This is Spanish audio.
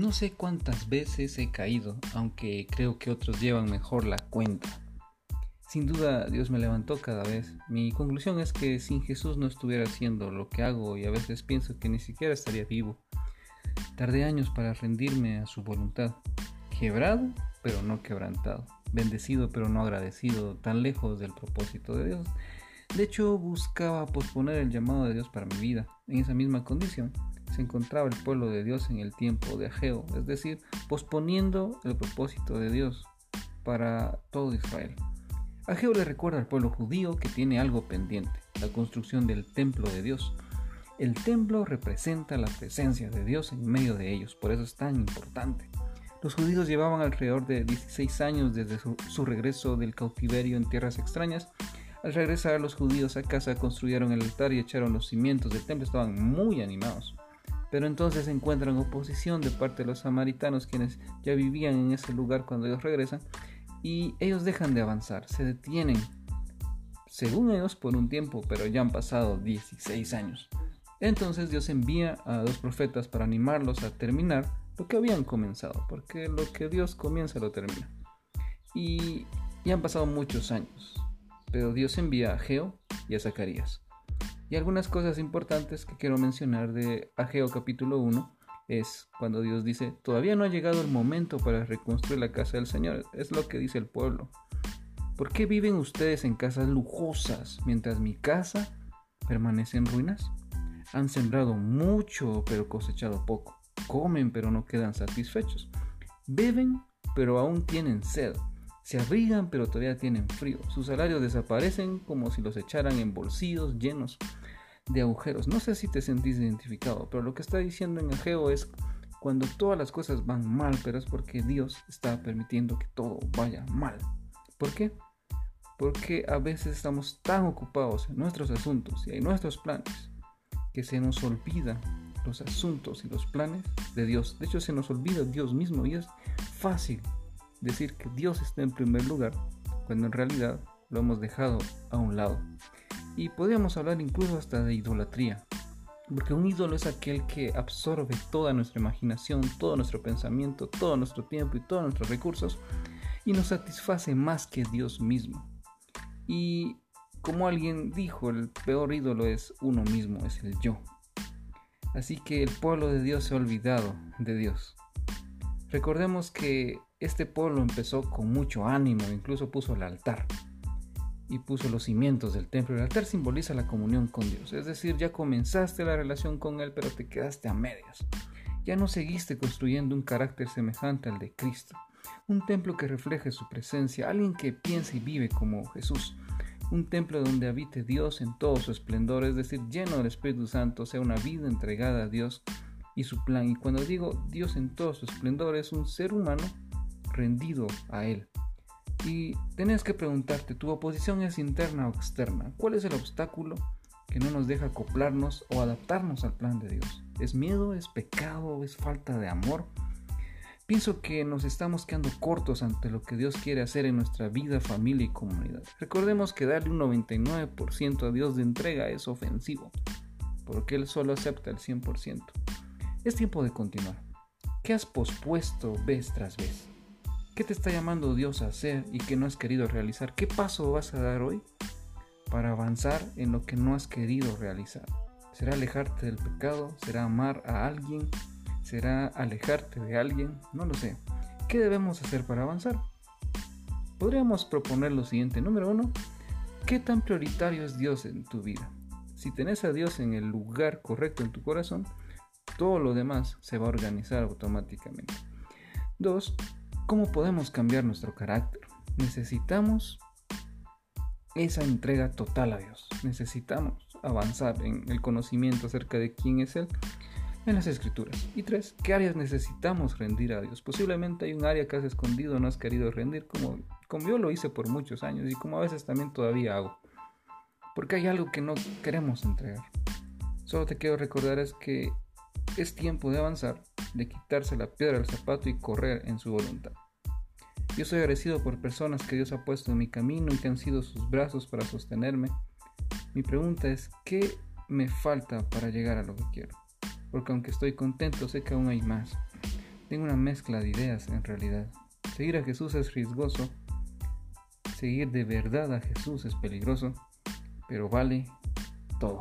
No sé cuántas veces he caído, aunque creo que otros llevan mejor la cuenta. Sin duda Dios me levantó cada vez. Mi conclusión es que sin Jesús no estuviera haciendo lo que hago y a veces pienso que ni siquiera estaría vivo. Tardé años para rendirme a su voluntad. Quebrado, pero no quebrantado. Bendecido, pero no agradecido, tan lejos del propósito de Dios. De hecho, buscaba posponer el llamado de Dios para mi vida. En esa misma condición se encontraba el pueblo de Dios en el tiempo de Ageo, es decir, posponiendo el propósito de Dios para todo Israel. Ageo le recuerda al pueblo judío que tiene algo pendiente, la construcción del templo de Dios. El templo representa la presencia de Dios en medio de ellos, por eso es tan importante. Los judíos llevaban alrededor de 16 años desde su, regreso del cautiverio en tierras extrañas al regresar los judíos a casa construyeron el altar y echaron los cimientos del templo, estaban muy animados. Pero entonces encuentran oposición de parte de los samaritanos quienes ya vivían en ese lugar cuando ellos regresan y ellos dejan de avanzar, se detienen, según ellos por un tiempo, pero ya han pasado 16 años. Entonces Dios envía a dos profetas para animarlos a terminar lo que habían comenzado, porque lo que Dios comienza lo termina. Y ya han pasado muchos años pero Dios envía a Ageo y a Zacarías. Y algunas cosas importantes que quiero mencionar de Ageo capítulo 1 es cuando Dios dice, todavía no ha llegado el momento para reconstruir la casa del Señor, es lo que dice el pueblo. ¿Por qué viven ustedes en casas lujosas mientras mi casa permanece en ruinas? Han sembrado mucho pero cosechado poco. Comen pero no quedan satisfechos. Beben pero aún tienen sed. Se abrigan pero todavía tienen frío. Sus salarios desaparecen como si los echaran en bolsillos llenos de agujeros. No sé si te sentís identificado, pero lo que está diciendo en Ageo es cuando todas las cosas van mal, pero es porque Dios está permitiendo que todo vaya mal. ¿Por qué? Porque a veces estamos tan ocupados en nuestros asuntos y en nuestros planes que se nos olvida los asuntos y los planes de Dios. De hecho, se nos olvida Dios mismo y es fácil decir que Dios está en primer lugar cuando en realidad lo hemos dejado a un lado. Y podríamos hablar incluso hasta de idolatría, porque un ídolo es aquel que absorbe toda nuestra imaginación, todo nuestro pensamiento, todo nuestro tiempo y todos nuestros recursos y nos satisface más que Dios mismo. Y como alguien dijo, el peor ídolo es uno mismo, es el yo. Así que el pueblo de Dios se ha olvidado de Dios. Recordemos que este pueblo empezó con mucho ánimo, incluso puso el altar y puso los cimientos del templo. El altar simboliza la comunión con Dios, es decir, ya comenzaste la relación con Él, pero te quedaste a medias. Ya no seguiste construyendo un carácter semejante al de Cristo, un templo que refleje su presencia, alguien que piense y vive como Jesús, un templo donde habite Dios en todo su esplendor, es decir, lleno del Espíritu Santo, sea una vida entregada a Dios y su plan. Y cuando digo Dios en todo su esplendor, es un ser humano rendido a Él. Y tenés que preguntarte, ¿tu oposición es interna o externa? ¿Cuál es el obstáculo que no nos deja acoplarnos o adaptarnos al plan de Dios? ¿Es miedo? ¿Es pecado? ¿Es falta de amor? Pienso que nos estamos quedando cortos ante lo que Dios quiere hacer en nuestra vida, familia y comunidad. Recordemos que darle un 99% a Dios de entrega es ofensivo, porque Él solo acepta el 100%. Es tiempo de continuar. ¿Qué has pospuesto vez tras vez? ¿Qué te está llamando Dios a hacer y que no has querido realizar? ¿Qué paso vas a dar hoy para avanzar en lo que no has querido realizar? ¿Será alejarte del pecado? ¿Será amar a alguien? ¿Será alejarte de alguien? No lo sé. ¿Qué debemos hacer para avanzar? Podríamos proponer lo siguiente. Número uno, ¿qué tan prioritario es Dios en tu vida? Si tenés a Dios en el lugar correcto en tu corazón, todo lo demás se va a organizar automáticamente. Dos, ¿Cómo podemos cambiar nuestro carácter? Necesitamos esa entrega total a Dios. Necesitamos avanzar en el conocimiento acerca de quién es Él en las escrituras. Y tres, ¿qué áreas necesitamos rendir a Dios? Posiblemente hay un área que has escondido, no has querido rendir, como, como yo lo hice por muchos años y como a veces también todavía hago. Porque hay algo que no queremos entregar. Solo te quiero recordar es que es tiempo de avanzar, de quitarse la piedra del zapato y correr en su voluntad. Yo soy agradecido por personas que Dios ha puesto en mi camino y que han sido sus brazos para sostenerme. Mi pregunta es, ¿qué me falta para llegar a lo que quiero? Porque aunque estoy contento, sé que aún hay más. Tengo una mezcla de ideas en realidad. Seguir a Jesús es riesgoso, seguir de verdad a Jesús es peligroso, pero vale todo.